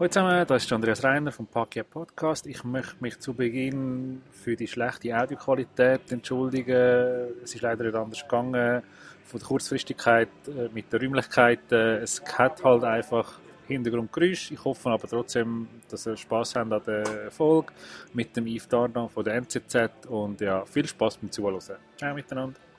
Hallo zusammen, das ist Andreas Reiner vom Pakia Podcast. Ich möchte mich zu Beginn für die schlechte Audioqualität entschuldigen. Es ist leider nicht anders gegangen. Von der Kurzfristigkeit äh, mit der Räumlichkeit. Es hat halt einfach Hintergrundgeräusch. Ich hoffe aber trotzdem, dass ihr Spaß habt an der Folge mit dem Yves Dardan von der NZZ und ja, viel Spaß beim Zuhören. Ciao miteinander.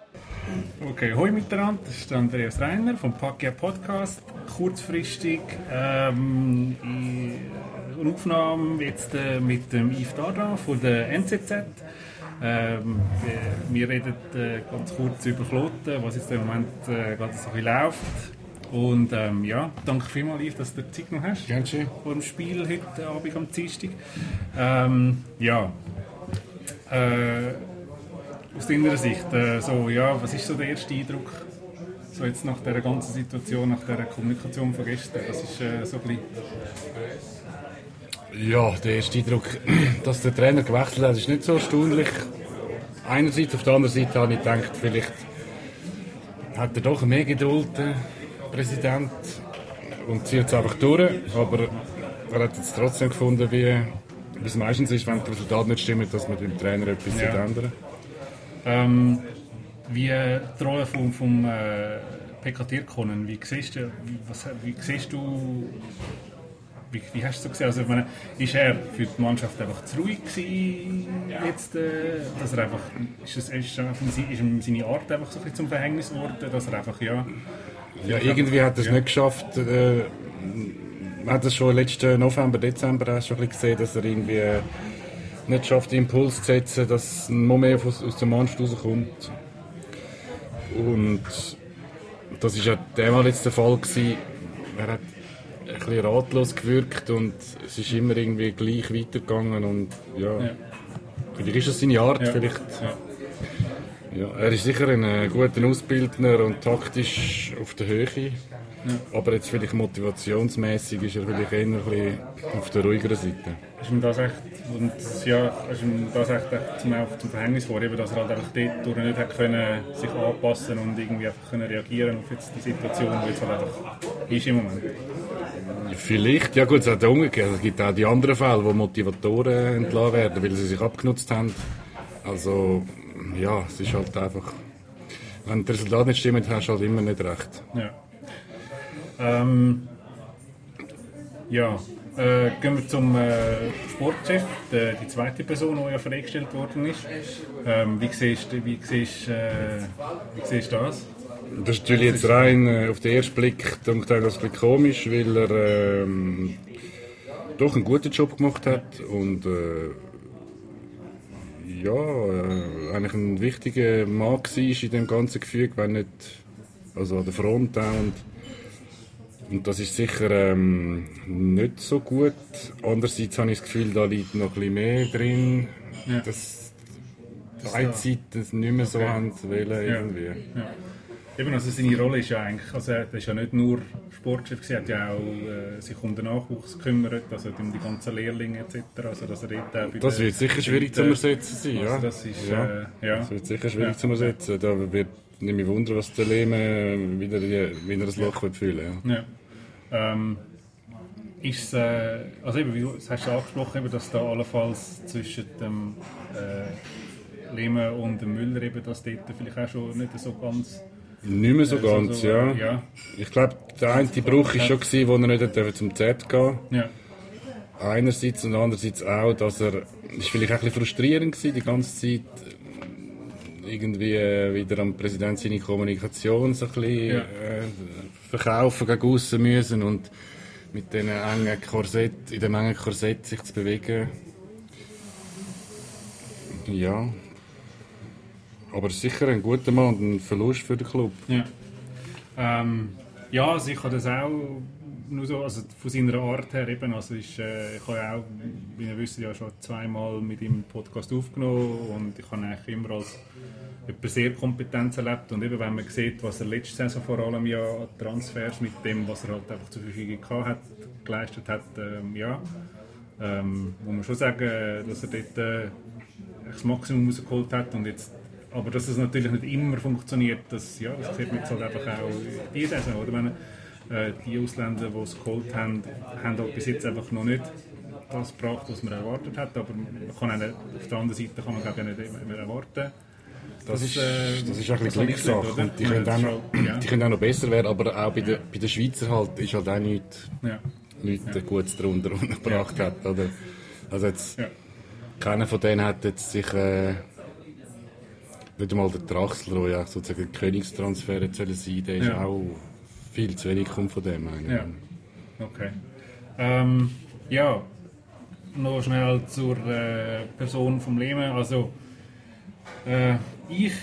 Okay, hoi miteinander, das ist Andreas Reiner vom Pakia Podcast. Kurzfristig ähm, eine Aufnahme jetzt äh, mit dem Yves Dardan von der NZZ. Ähm, wir reden äh, ganz kurz über Kloten, was jetzt im Moment äh, gerade so ein läuft. Und ähm, ja, danke vielmals, Yves, dass du die Zeit noch hast. Gerne schön. Vor dem Spiel heute Abend am Dienstag. Ähm, ja, äh, aus deiner Sicht, äh, so, ja, was ist so der erste Eindruck so jetzt nach der ganzen Situation, nach der Kommunikation von gestern? Was ist äh, so ein bisschen ja, der erste Eindruck, dass der Trainer gewechselt hat, ist nicht so erstaunlich. Einerseits, auf der anderen Seite habe ich gedacht, vielleicht hat er doch mehr Geduld, der Präsident, und zieht es einfach durch. Aber er hat jetzt trotzdem gefunden, wie es meistens ist, wenn das Resultat nicht stimmt, dass man dem Trainer etwas ja. ändern ähm, Wie die Rolle vom, vom äh, PK Tirkonen, wie siehst du, was, wie siehst du wie, wie, hast du so gesehen? Also, meine, ist er für die Mannschaft einfach zu ruhig gewesen, jetzt, äh, dass er einfach, ist, es, ist, ist ihm seine Art einfach so ein zum Verhängnis geworden, dass er einfach, ja... Ja, irgendwie hat er es ja. nicht geschafft, äh, man hat es schon letzten November, Dezember schon gesehen, dass er irgendwie nicht schafft, Impuls zu setzen, dass noch mehr aus, aus der Mannschaft rauskommt. Und das war ja damals jetzt der Fall gewesen. Er hat ein bisschen ratlos gewirkt und es ist immer irgendwie gleich weitergegangen und ja, ja. vielleicht ist das seine Art, ja. vielleicht... Ja. Ja, er ist sicher ein äh, guter Ausbildner und taktisch auf der Höhe. Ja. Aber jetzt vielleicht motivationsmäßig ist er vielleicht eher ein bisschen auf der ruhigeren Seite. Ist ihm das echt, und ja, ist ihm das echt zum, zum Verhängnis vor, dass er halt einfach dort nicht hat können, sich anpassen und irgendwie einfach können reagieren auf jetzt die Situation, die jetzt halt einfach ist im Moment? Vielleicht, ja gut, es hat umgekehrt. Es gibt auch die anderen Fälle, wo Motivatoren entlassen werden, weil sie sich abgenutzt haben. Also, ja, es ist halt einfach, wenn das Resultat nicht stimmt, hast du halt immer nicht recht. Ja. Ähm, ja, äh, gehen wir zum äh, Sportchef, die, die, zweite Person, die ja freigestellt worden ist. Ähm, wie siehst du wie äh, wie das? Das ist natürlich jetzt rein äh, auf den ersten Blick denke ich, ein komisch, weil er ähm, doch einen guten Job gemacht hat und äh, ja, äh, eigentlich ein wichtiger Mann war in dem ganzen Gefüge, wenn nicht also an der Front auch und und das ist sicher ähm, nicht so gut. Andererseits habe ich das Gefühl, da liegt noch ein bisschen mehr drin, ja. dass beide Seiten es nicht mehr so okay. haben wollen irgendwie. Ja. Ja. Eben, also seine Rolle ist ja eigentlich, also er ist ja nicht nur Sportchef, er hat ja auch äh, sich um den Nachwuchs gekümmert, also um die ganzen Lehrlinge etc. Also, dass er dort auch das wird sicher schwierig zu ersetzen sein, ja. Also das, ist, ja. Äh, ja. das wird sicher schwierig ja. zu ersetzen. Da wird nicht mehr wundern, was der Lehmann wieder, wieder das Loch wird fühlen ja. Ähm, ist äh, also eben, wie du das hast du angesprochen, eben, dass da allenfalls zwischen dem äh, Lehmann und dem Müller eben, dass dort vielleicht auch schon nicht so ganz nicht mehr so äh, ganz, so, ja. ja. Ich glaube, der eine Bruch war schon, gewesen, wo er nicht zum Z gehen ja. Einerseits und andererseits auch, dass er, ist vielleicht auch ein bisschen frustrierend gewesen, die ganze Zeit irgendwie äh, wieder am Präsident seine Kommunikation so ein bisschen ja. äh, verkaufen gegen aussen müssen und mit den engen Korsett, in dem engen Korsett sich zu bewegen. Ja. Aber sicher ein guter Mann und ein Verlust für den Club. Ja, ähm, ja also ich habe das auch nur so, also von seiner Art her eben, also ist, äh, ich habe ja auch, wie ihr wisst, ja schon zweimal mit ihm Podcast aufgenommen und ich habe eigentlich immer als jemand sehr Kompetenz erlebt und eben wenn man sieht, was er letzte Saison vor allem ja Transfers mit dem, was er halt einfach zur Verfügung hat, geleistet hat, ähm, ja, ähm, muss man schon sagen, dass er dort äh, das Maximum rausgeholt hat und jetzt aber dass es natürlich nicht immer funktioniert, das, ja, das sieht man jetzt halt einfach auch diese Saison, oder? Wenn, Äh, die Ausländer, die es geholt haben, haben halt bis jetzt einfach noch nicht das gebracht, was man erwartet hat. Aber man kann auch, auf der anderen Seite kann man glaube ich nicht immer erwarten. Das, ist, äh, das ist ein bisschen Glückssache. Die, können auch noch, ja. die können auch noch besser werden, aber auch bei, der, bei den Schweizer halt ist halt auch nichts, ja. nichts ja. Gutes darunter gebracht ja. hat. Oder? Also jetzt, ja. keiner von denen hat jetzt sich äh, nicht einmal der Draxler, der ja sozusagen Königstransfer jetzt sein der ist auch viel zu wenig kommt von dem. Eigentlich. Ja. Okay. Ähm, ja, noch schnell zur äh, Person vom Leben. Also, äh, ich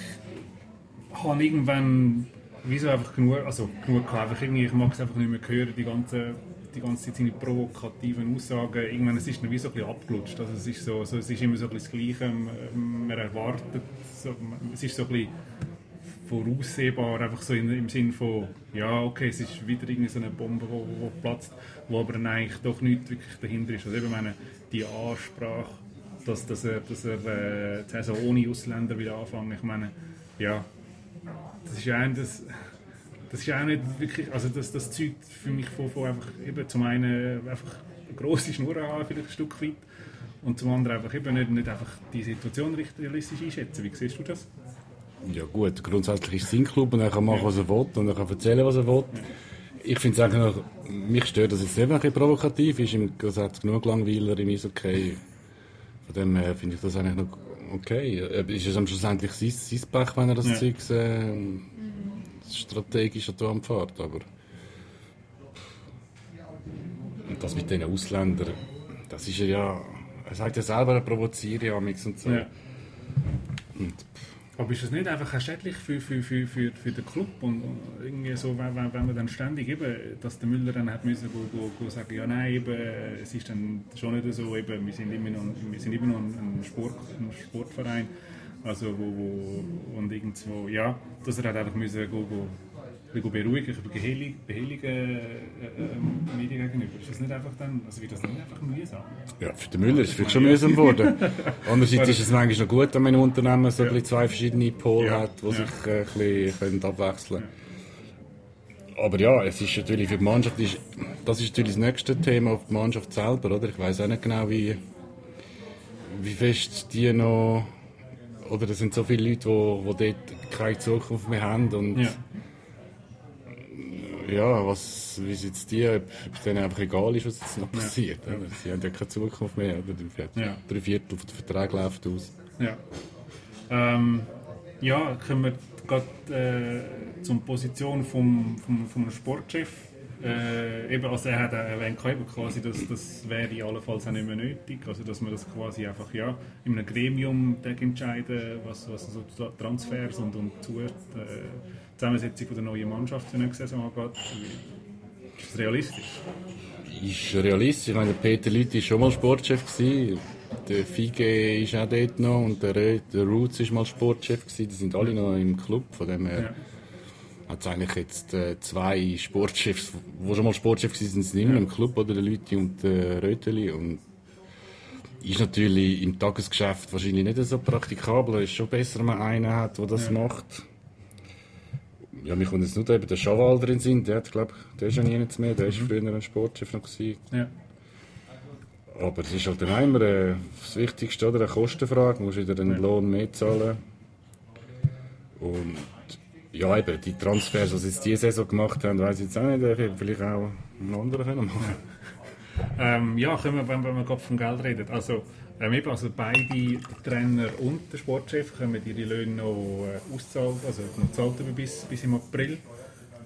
habe irgendwann wieso einfach genug, also genug gehabt, einfach irgendwie, ich mag es einfach nicht mehr hören, die ganze, die ganze Zeit seine provokativen Aussagen. Irgendwann es ist es wie so ein bisschen abgelutscht. Also es ist, so, so, es ist immer so ein bisschen das Gleiche, man erwartet, so, es ist so ein bisschen voraussehbar, einfach so in, im Sinn von, ja, okay, es ist wieder irgendwie so eine Bombe, die platzt, wo aber eigentlich doch nicht wirklich dahinter ist. Also eben meine, die Ansprache dass, dass er, dass er äh, die ohne Ausländer wieder anfangen. Ich meine, ja, das ist ja das, das ist auch nicht wirklich, also das, das zeugt für mich von, von einfach eben zum einen einfach eine grosse Schnur haben, vielleicht ein Stück weit, und zum anderen einfach eben nicht, nicht einfach die Situation richtig realistisch einschätzen. Wie siehst du das? Ja gut, grundsätzlich ist es ein Club und er kann machen, was er will und er kann erzählen, was er will. Ich finde es eigentlich noch, mich stört das jetzt nicht, ein bisschen provokativ ist. Im Gesetz genug Langweiler im Eishockey von dem her finde ich das eigentlich noch okay. Äh, ist es am schlussendlich sein, sein Pech, wenn er das ja. Zeug äh, strategisch am fährt, aber und das mit den Ausländern, das ist ja, er sagt ja selber, er provoziert ja und so. Ja. Und, aber ist das nicht einfach auch schädlich für, für, für, für, für den Club? Und irgendwie so, wenn, wenn man dann ständig eben, dass der Müller dann hat müssen go, go, go sagen, ja nein, eben, es ist dann schon nicht so, eben, wir sind immer noch, wir sind immer noch ein, Sport, ein Sportverein, also wo, wo, und irgendwo, ja, dass er halt einfach müssen go, go, bisschen beruhigen, behelligen, behelligen äh, äh, Medien gegenüber. Ist das nicht einfach dann, also wird das nicht einfach mühsam? Ja, für den Müller ist es schon mühsam geworden. Andererseits ist es manchmal noch gut, wenn man ein Unternehmen so ja. zwei verschiedene Pole ja. hat, die sich äh, ein bisschen abwechseln können. Aber ja, es ist natürlich für die Mannschaft, ist, das ist natürlich das nächste Thema auf die Mannschaft selber, oder? Ich weiß auch nicht genau, wie, wie fest die noch, oder es sind so viele Leute, die, die dort keine Zukunft mehr haben und ja ja, was, wie jetzt die, ob es denen einfach egal ist, was jetzt noch passiert. Ja. Sie haben ja keine Zukunft mehr, oder? Ja. Drei Viertel der Vertrag läuft aus. Ja. Ähm, ja, kommen wir gerade äh, zur Position vom, vom, vom Sportchef. Äh, eben, also er hat erwähnt, eben quasi, dass das wäre allenfalls auch nicht mehr nötig, also dass man das quasi einfach ja, in einem Gremium entscheiden, was, was so Transfers und, und zu, äh, Zusammensetzung der neuen Mannschaft für nächste Saison angeht. Ist das realistisch? Ist realistisch. Ich meine, Peter Lüthi war schon mal Sportchef. Gewesen. Der Fige ist auch dort noch und der, der Roots war mal Sportchef. Gewesen. Die sind alle noch im Club. Von dem her ja. Hat es eigentlich jetzt äh, zwei Sportchefs, die schon mal Sportchef waren, sind nicht mehr ja. im Club, oder? Der Lüthi und der Röteli. Und ist natürlich im Tagesgeschäft wahrscheinlich nicht so praktikabel. Es ist schon besser, wenn man einen hat, der das ja. macht ja, mich kommt jetzt nur eben der Schawal drin sind, der hat, glaub, der ist ja nie mehr, der ist mhm. früher ein Sportchef noch gewesen. Ja. Aber es ist halt dann immer äh, das Wichtigste, oder? Eine Kostenfrage, du musst wieder den ja. Lohn mehr zahlen. Und ja, eben, die Transfers, sie jetzt diese Saison gemacht haben, weiß ich jetzt auch nicht, vielleicht auch einen anderen können machen. ähm, ja, können wir, wenn, wenn wir gerade vom Geld reden. Also, ähm, eben, also beide Trainer und der Sportchef können ihre Löhne noch äh, auszahlen, also noch zahlt bis, bis im April.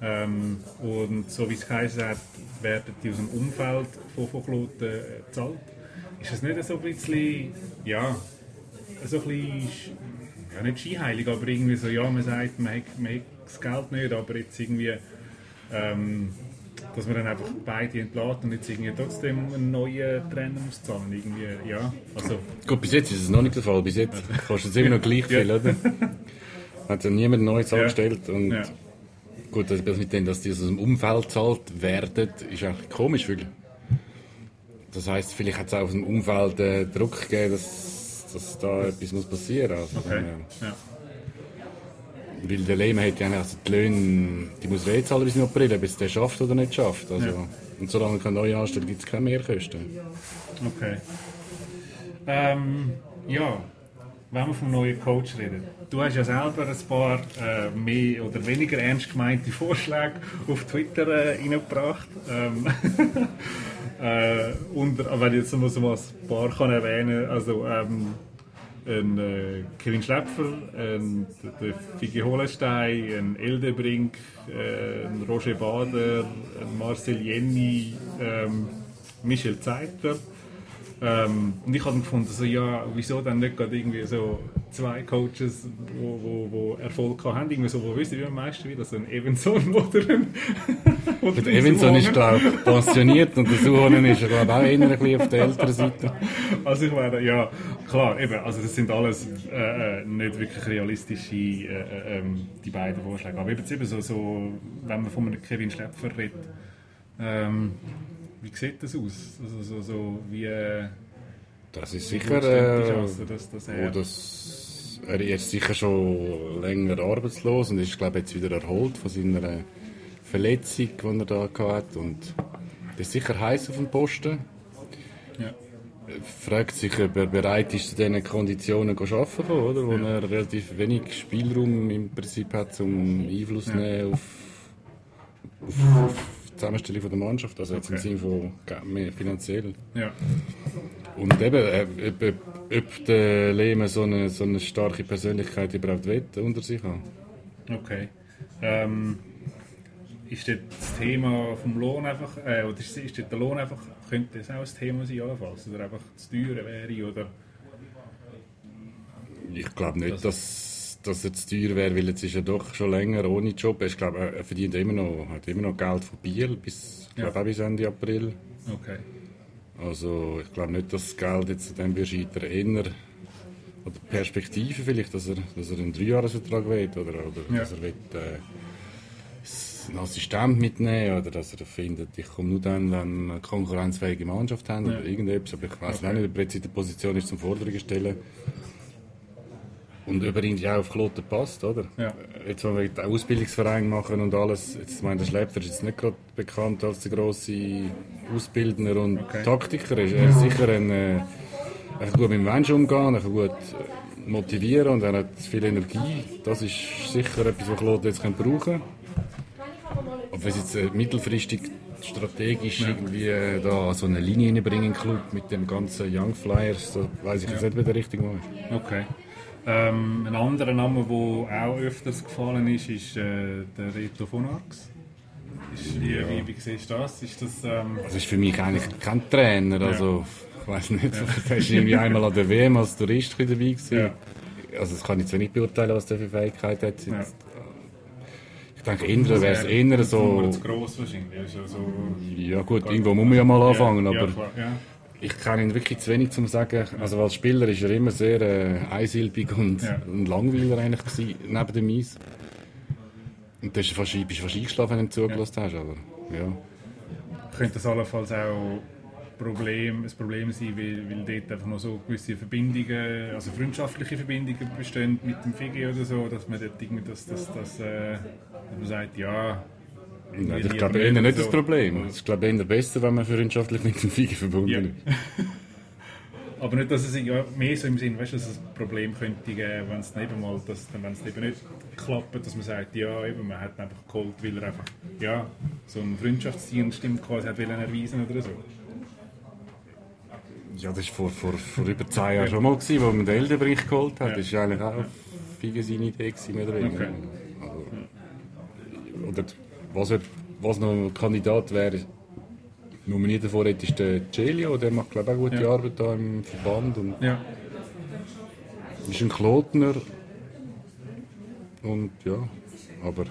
Ähm, und so wie es geheißen hat, werden die aus dem Umfeld von, Kloten äh, gezahlt. Ist das nicht so ein bisschen, ja, so ein bisschen, ja nicht skiheilig, aber irgendwie so, ja, man sagt, man hat, man hat das Geld nicht, aber jetzt irgendwie, ähm, dass man dann einfach beide entlädt und jetzt irgendwie trotzdem einen neuen Trainer muss zahlen. Irgendwie, ja, also. Gut, bis jetzt ist es noch nicht der Fall. Bis jetzt kostet es immer noch gleich viel, oder? Hat ja niemand Neues angestellt und ja. gut, das mit dem, dass die aus dem Umfeld zahlt werden, ist eigentlich komisch, weil das heisst, vielleicht hat es auch aus dem Umfeld äh, Druck gegeben, dass, dass da etwas muss passieren muss. Also, okay. ja. weil der Lehmann hat ja also die Löhne, die muss er eh zahlen bis im April, ob es der schafft oder nicht schafft. Also, Ja. Und solange keine neue anstellt, gibt es keine Mehrkosten. Okay. Ähm, ja, wenn wir vom neuen Coach reden. Du hast ja selber ein paar äh, mehr oder weniger ernst gemeinte Vorschläge auf Twitter äh, reingebracht. Ähm, äh, aber wenn ich jetzt so mal ein paar kann erwähnen also ähm, ein äh, Kevin Schläpfer, ein, Figi Holenstein, ein Eldebrink, äh, ein Roger Bader, ein Marcel Jenny, ähm, Michel Zeiter. Ähm, und ich habe gefunden, so, ja, wieso dann nicht gerade irgendwie so zwei Coaches, wo, wo, wo Erfolg haben, irgendwie so, wo wissen wir am meisten wie, so ein Evanson oder ein, oder Evanson ist, glaube ich, pensioniert und der Suhonen ist, glaube ich, auch eher ein bisschen auf der älteren Seite. Also ich meine, ja, klar, eben, also das sind alles äh, äh, nicht wirklich realistische, äh, äh, ähm, die beiden Vorschläge. Aber eben, eben so, so, wenn man von einem Kevin Schläpfer redet, ähm, wie sieht das aus? Also so, so wie... Äh, Das ist sicher, die äh, Chance, dass, dass wo er... das, er ist sicher schon länger arbeitslos und ist, glaube ich, jetzt wieder erholt von seiner Verletzung, die er da hatte. Und das ist sicher heiß auf dem Posten. ja. fragt sich, ob er bereit ist, zu diesen Konditionen zu arbeiten, oder? wo er relativ wenig Spielraum im Prinzip hat, um Einfluss zu nehmen auf, auf, auf Zusammenstellung von der Mannschaft, also jetzt im Okay. Sinne von mehr finanziell. ja. Und eben, äh, ob, ob, ob der Lehmann so eine, so eine starke Persönlichkeit überhaupt will, unter sich haben. Okay. Ähm, ist dort das Thema vom Lohn einfach, äh, oder ist, ist der Lohn einfach, könnte das auch ein Thema sein, allenfalls, oder einfach zu teuer wäre, oder? Ich glaube nicht, dass, dass er zu teuer wäre, weil jetzt ist er doch schon länger ohne Job. Ich glaube, er verdient immer noch, hat immer noch Geld von Biel, bis, Ja. auch bis Ende April. Okay. Also ich glaube nicht, dass das Geld jetzt an dem scheitern. Eher, oder Perspektive vielleicht, dass er, dass er einen Dreijahresvertrag will oder, oder Ja. dass er will, äh, einen Assistent mitnehmen oder dass er findet, ich komme nur dann, wenn wir eine konkurrenzfähige Mannschaft haben Ja. oder irgendetwas. Aber ich weiß Okay. auch nicht, ob er jetzt in der Position ist zum Forderungen stellen. Und irgendwie auch auf Kloten passt, oder? Ja. Jetzt, wenn wir den Ausbildungsverein machen und alles, jetzt, ich meine, der Schläpfer ist jetzt nicht gerade bekannt als der grosse Ausbildner und Okay. Taktiker. Er ist, er ist sicher ein, äh, er kann gut mit dem Menschen umgehen, er kann gut äh, motivieren und er hat viel Energie. Das ist sicher etwas, was Claude jetzt können brauchen kann. Ob wir es jetzt äh, mittelfristig strategisch irgendwie äh, da so eine Linie reinbringen im Club mit dem ganzen Young Flyers, da weiß ich jetzt nicht, wie der richtige Mann ist. Okay. Ähm, ein anderer Name, der auch öfters gefallen ist, ist äh, der Reto von Arx. Ist, wie, wie, wie siehst du das? Ist das ähm, Das ist für mich eigentlich kein Trainer. Also, ich weiß nicht, der ist irgendwie einmal an der WM als Tourist dabei gewesen. Ja. Also, das kann ich zwar nicht beurteilen, was der für Fähigkeit hat. Ja. Ich denke, eher wäre es eher so. zu gross wahrscheinlich. Ist ja, Ja, gut, irgendwo muss man ja mal anfangen, ja, aber ja. Ich kenne ihn wirklich zu wenig zum sagen. Also, als Spieler ist er immer sehr äh, einsilbig und, Ja. und langweiler eigentlich gewesen, neben dem Eis. Und da bist du fast, bist du fast eingeschlafen, wenn du ihm zugelassen hast, aber ja. Könnte das allenfalls auch Problem, ein Problem sein, weil, weil dort einfach noch so gewisse Verbindungen, also freundschaftliche Verbindungen bestehen mit dem Figi oder so, dass man dort irgendwie das, das, das äh, dass man sagt, ja... Nein, ich glaube eher nicht so. das Problem. Es ist glaube eher besser, wenn man freundschaftlich mit dem Figi verbunden Ja. ist. Aber nicht, dass es ja, mehr so im Sinn, weißt, du, dass es ein Problem könnte geben, wenn es dann eben mal, dass, wenn es eben nicht klappt, dass man sagt, ja, eben, man hat ihn einfach geholt, weil er einfach, ja, so einen Freundschaftsdienst quasi hat wollen erweisen oder so. Ja, das war vor, vor, vor über zehn Jahren schon mal, gewesen, wo man den Eldenbrich geholt hat. Ja. Das war eigentlich auch Figi seine Idee, gewesen, mehr oder weniger. Okay. Also, oder was, er- was noch ein Kandidat wäre, nominiert davor hätte, ist der Celio, der macht glaube ich auch gute Ja. Arbeit da im Verband und Ja, ist ein Klotner. Und ja, aber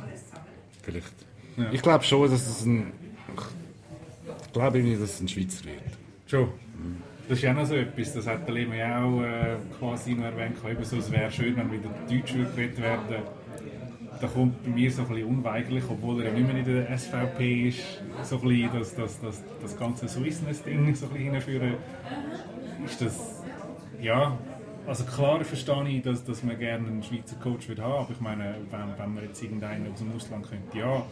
vielleicht. Ja. Ich glaube schon, dass es ein. Ich glaube nicht, dass es ein Schweizer wird. schon. Das ist ja noch so etwas, das hat der Lehmann ja auch äh, quasi noch erwähnt, eben so, es wäre schön, wenn wieder Deutsch geredet werden. Da kommt bei mir so ein bisschen unweigerlich, obwohl er ja nicht mehr in der SVP ist, so ein das, das, das, das ganze Swissness-Ding so ein bisschen hinführen. Ist das, ja, also klar verstehe ich, dass, dass man gerne einen Schweizer Coach würde haben, aber ich meine, wenn, wenn man jetzt irgendeinen aus dem Ausland könnte, ja,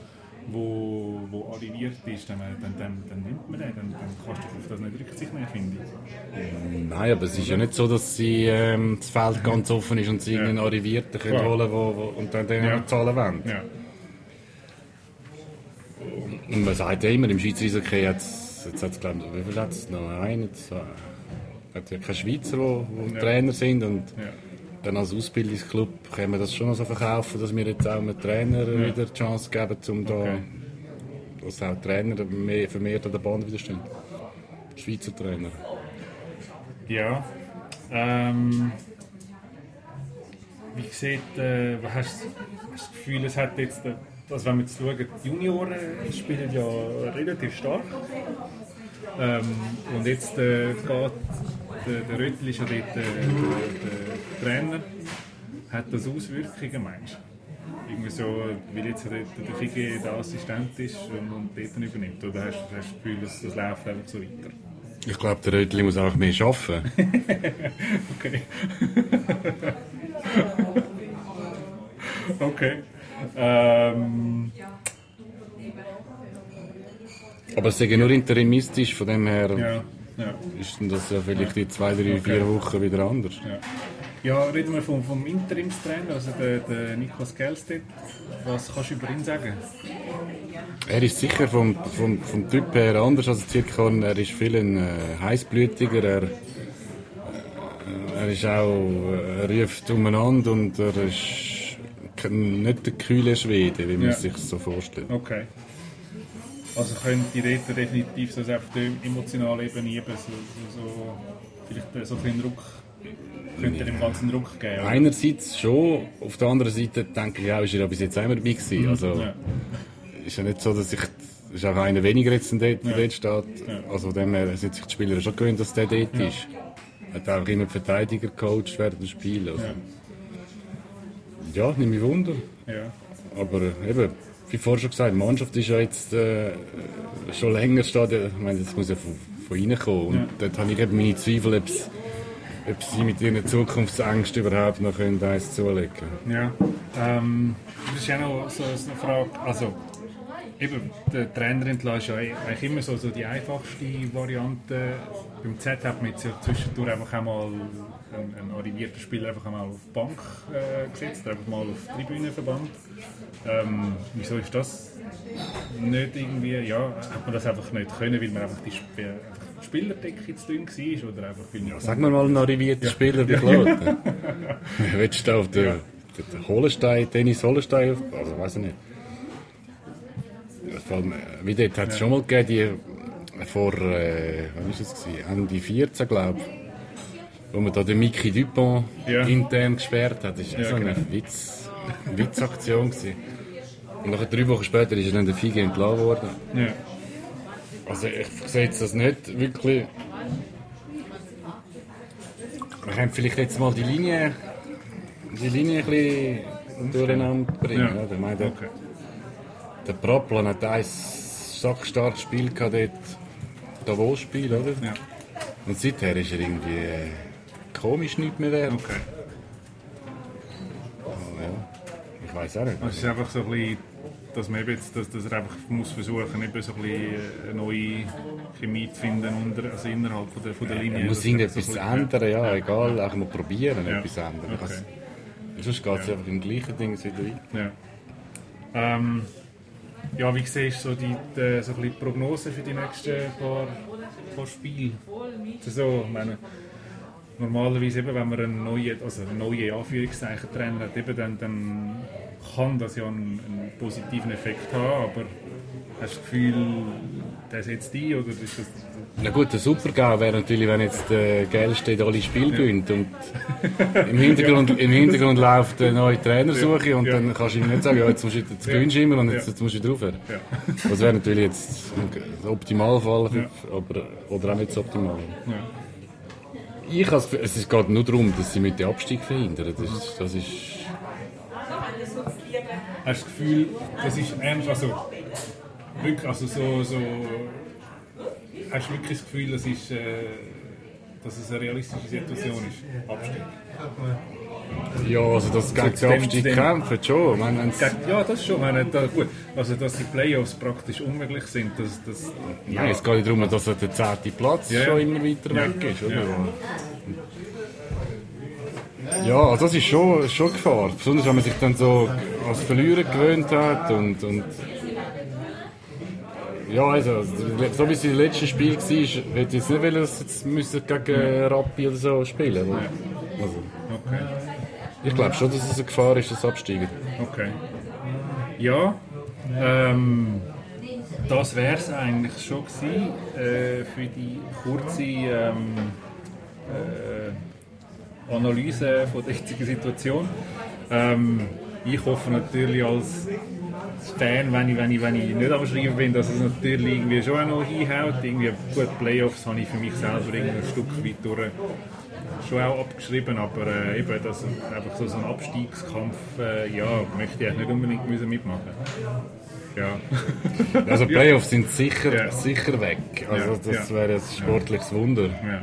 wo, wo arriviert ist, dann, dann, dann, dann nimmt man den, dann, dann kannst du auf das nicht Rücksicht nehmen, finde ich. Nein, aber es ist ja nicht so, dass sie, ähm, das Feld ganz offen ist und sie Ja. irgendeinen Arrivierten können holen wo, wo, und dann den Ja. zahlen wollen. Ja, Und man sagt ja immer, im Schweizer Eishockey hat es, jetzt hat's, glaub ich, wie viel hat es noch? Einen, zwei, hat ja keine Schweizer, die Ja. Trainer sind und ja. Dann als Ausbildungsclub können wir das schon noch so verkaufen, dass wir jetzt auch einem Trainer wieder die Chance geben, um da, Okay. dass auch Trainer mehr, vermehrt an der Bahn wieder stehen. Schweizer Trainer. Ja. Ähm, wie sieht, äh, hast, hast du das Gefühl, es hat jetzt, äh, also wenn wir jetzt schauen, die Junioren spielen ja relativ stark. Ähm, und jetzt äh, geht der, der Röttl ist ja dort äh, der, der Trainer. Hat das Auswirkungen, meinst du? Irgendwie so, weil jetzt der, der Figi der Assistent ist und, und dort übernimmt? Oder hast, hast du das Gefühl, dass das läuft einfach so weiter? Ich glaube, der Rötli muss auch mehr arbeiten. Okay. okay. Ähm, Aber es ist ja nur interimistisch, von dem her ja, ja, ist das ja vielleicht in zwei, drei, vier Wochen wieder anders. ja. Reden wir vom, vom Interimstrainer, also der, der Nikos Gelstedt. Was kannst du über ihn sagen? Er ist sicher vom, vom, vom Typ her anders als Zirkon. Er ist viel ein äh, heißblütiger. Er, äh, er ist auch, äh, er ruft umeinander und er ist nicht der kühle Schwede, wie man Ja. sich so vorstellt. Okay. Also könnte die dort definitiv so auf der emotionalen Ebene eben so, so, so vielleicht so ein Druck, könnte dem ganzen Druck geben. oder? Einerseits schon, auf der anderen Seite denke ich auch, ist er ja bis jetzt immer dabei gewesen. Also, Ja. ist ja nicht so, dass ich, ist auch einer weniger jetzt dort, Ja. dort steht. Also von dem her sind sich die Spieler schon gewöhnt, dass der dort ist. Hat auch immer Verteidiger gecoacht während dem Spiel. Also. Ja, nehme mich Wunder. Ja. Aber äh, eben, wie vorher schon gesagt, die Mannschaft ist ja jetzt äh, schon länger steht. Ich meine, das muss ja von, von innen kommen. Und Ja. dort habe ich eben meine Zweifel, ob, ob sie mit ihren Zukunftsängsten überhaupt noch können, eins zulegen können. Ja, ähm, das ist ja noch so so eine Frage. Also, eben, der Trainer entlassen ist ja eigentlich immer so, so die einfachste Variante. Beim Z hat man jetzt ja zwischendurch einfach einmal einen, einen arrivierten Spieler einfach einmal auf die Bank äh, gesetzt, einfach mal auf die Tribüne verbannt. Ähm, wieso ist das nicht irgendwie, ja, hat man das einfach nicht können, weil man einfach die, Sp einfach die Spielerdecke zu dünn war oder einfach weil man Sag mir mal einen arrivierten Spieler bei Kloten. Willst du auf den, den, den Holenstein, Dennis Holenstein? Also, weiß ich nicht. Vor allem, äh, Wie dort hat es schon mal gegeben, die vor, äh, wann war es? Gewesen? Ende 14, glaube ich. Wo man da den Mickey Dupont Ja. intern gesperrt hat. Das war Ja, so eine genau. Witz, Witzaktion. Gewesen. Und nachher drei Wochen später ist er dann der Figi entlassen worden. ja, Also ich sehe jetzt das nicht wirklich. Wir können vielleicht jetzt mal die Linie, die Linie ein bisschen durcheinander bringen. Ja. Oder? Ich meine, der, okay. der Proplan hat ein sackstarkes Spiel gehabt, dort Davos-Spiel, oder? Ja. Und seither ist er irgendwie äh, komisch nicht mehr wert. Okay. Ja. Ich weiß auch nicht. Also es ist einfach so ein bisschen, dass man eben jetzt, dass, dass er einfach muss versuchen, eben so ein bisschen eine neue Chemie zu finden unter, also innerhalb von der, von der Linie. Er muss irgendetwas so ändern, ja, egal, auch mal probieren, Ja. etwas ändern. Okay. Okay. Sonst geht es einfach im gleichen Ding wieder weiter. Ja. Ähm, ja, wie siehst du so die, die, so ein bisschen die Prognose für die nächsten paar, paar Spiele? So, ich meine, normalerweise, eben, wenn man einen neuen, also einen neuen Anführungszeichen Trainer hat, eben, dann, dann kann das ja einen, einen positiven Effekt haben, aber hast du das Gefühl, der setzt ein oder ist das... Na gut, der Supergau wäre natürlich, wenn jetzt der Gelstedt alle Spiele gewinnt und im Hintergrund, im Hintergrund läuft eine neue Trainersuche und Ja. dann kannst du ihm nicht sagen, ja, jetzt, musst du, jetzt gewinnst du immer und jetzt, Ja. jetzt musst du wieder aufhören. Ja. Das wäre natürlich jetzt der Optimalfall, aber, oder auch nicht das Optimal. Ich has, es geht nur darum, dass sie mit dem Abstieg verhindern. Das ist, das ist Hast du das Gefühl, das ist ernst, also wirklich, also so, so hast du wirklich das Gefühl, das ist, äh, dass es eine realistische Situation ist. Abstieg. Ja, also das gegen den Abstieg kämpfen schon. Ich meine, Ja, das schon. Meine, da, gut. Also, dass die Playoffs praktisch unmöglich sind, das, das Nein, es geht nicht darum, dass der zehnte Platz Ja, ja. schon immer weiter Ja. weg ist. Oder? Ja. Ja, also das ist schon, schon Gefahr. Besonders wenn man sich dann so als Verlierer gewöhnt hat und, und ja, also, so wie es im letzten Spiel war, hätte ich jetzt nicht wollen, dass jetzt müssen gegen Rappi oder so spielen also, Okay. Ich glaube schon, dass es eine Gefahr ist, sie absteigen. Okay. Ja, ähm, das wäre es eigentlich schon gewesen, äh, für die kurze ähm, äh, Analyse von der jetzigen Situation. Ähm, ich hoffe natürlich als Fan, wenn ich, wenn, ich, wenn ich nicht am Schreiben bin, dass es natürlich irgendwie schon noch hinhaut. Irgendwie, gut, Playoffs habe ich für mich selber ein Stück weit durch schon auch abgeschrieben, aber äh, eben, dass einfach so, so ein Abstiegskampf, äh, ja, möchte ich nicht unbedingt müssen mitmachen. Ja, Also Playoffs sind sicher, Ja. sicher weg. Also das ja. wäre ein sportliches Wunder. ja.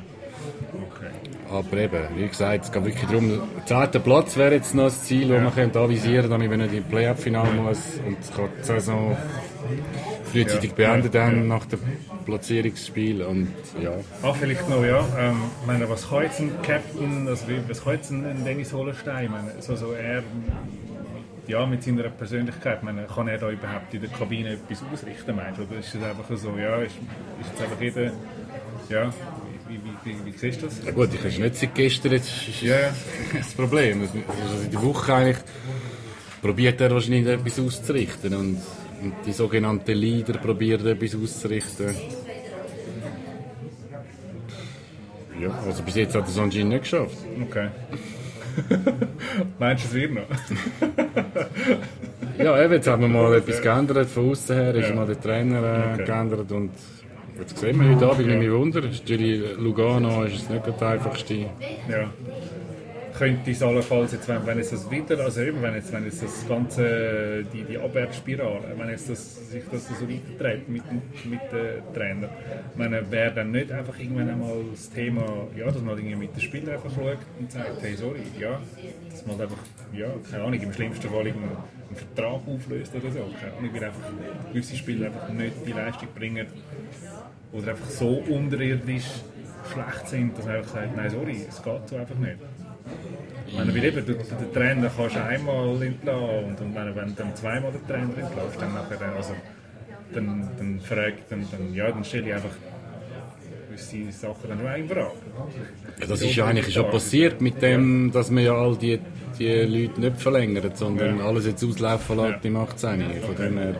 Okay. Aber eben, wie gesagt, es geht wirklich darum, 10. Platz wäre jetzt noch das Ziel, das man könnte avisieren damit man nicht im Playoff-Final muss und kann die Saison frühzeitig Ja. beenden Ja. dann nach dem Platzierungsspiel und ja. Ah, vielleicht noch, ja. Ähm, ich meine, was kann jetzt ein Captain, also was kann jetzt ein, Dennis Hollenstein? Ich meine, so, so er, ja, mit seiner Persönlichkeit, ich meine, kann er da überhaupt in der Kabine etwas ausrichten, meinst du? Oder ist es einfach so, ja, ist, ist jetzt einfach jeder, ja, wie, wie, wie, wie siehst du das? ja gut, ich habe nicht seit gestern jetzt ist Ja, ja. das Problem. Also in der Woche eigentlich probiert er wahrscheinlich etwas auszurichten und, und die sogenannten Leader probieren etwas auszurichten. Ja, also bis jetzt hat er es anscheinend nicht geschafft. Okay. Meinst du es noch? Ja, eben, jetzt haben wir mal etwas geändert. Von außen her ist Ja. mal der Trainer äh, Okay. geändert. Und jetzt sehen wir heute Abend, nicht mehr Wunder. Lugano ist es nicht der einfachste. Ja. Könnte es allenfalls jetzt, wenn, wenn jetzt das wieder, also eben, wenn jetzt, wenn jetzt das ganze, die, die Abwärtsspirale, wenn jetzt das, sich das so weiterträgt mit, mit den Trainern, meine, wäre dann nicht einfach irgendwann einmal das Thema, ja, dass man irgendwie mit den Spielern einfach schaut und sagt, hey, sorry, ja, dass man einfach, ja, keine Ahnung, im schlimmsten Fall einen Vertrag auflöst oder so, keine Ahnung, weil einfach gewisse Spieler einfach nicht die Leistung bringen, oder einfach so unterirdisch schlecht sind, dass man einfach sagt, nein, sorry, es geht so einfach nicht. Ich meine, weil eben, du, den Trainer kannst du einmal entlassen und, und wenn, wenn du dann zweimal den Trainer entlässt, dann nachher, dann, also, dann, dann fragt, dann, dann, ja, dann stelle ich einfach gewisse Sachen dann auch in Frage. Ja, das ist ja eigentlich schon passiert mit dem, dass wir ja all die, die Leute nicht verlängern, sondern Ja. alles jetzt auslaufen lassen im 18. Von dem her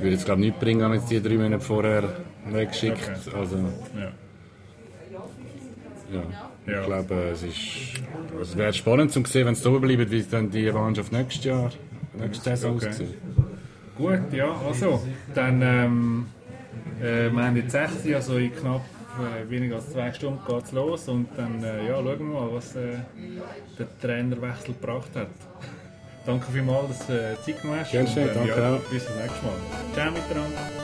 würde es glaube ich nicht bringen, wenn man jetzt die drei Monate vorher wegschickt. Okay. Also, Ja. ja. Ja. Ich glaube, es ist, es wäre spannend zu sehen, wenn es da bleibt, wie dann die Mannschaft nächstes Jahr, nächste Saison Okay. aussieht. Gut, ja, also, dann, ähm, äh, wir haben jetzt 6, also in knapp äh, weniger als zwei Stunden geht es los und dann, äh, ja, schauen wir mal, was äh, der Trainerwechsel gebracht hat. Danke vielmals, dass du äh, Zeit genommen hast. Gerne schön, äh, danke ja, auch. Bis zum nächsten Mal. Ciao miteinander.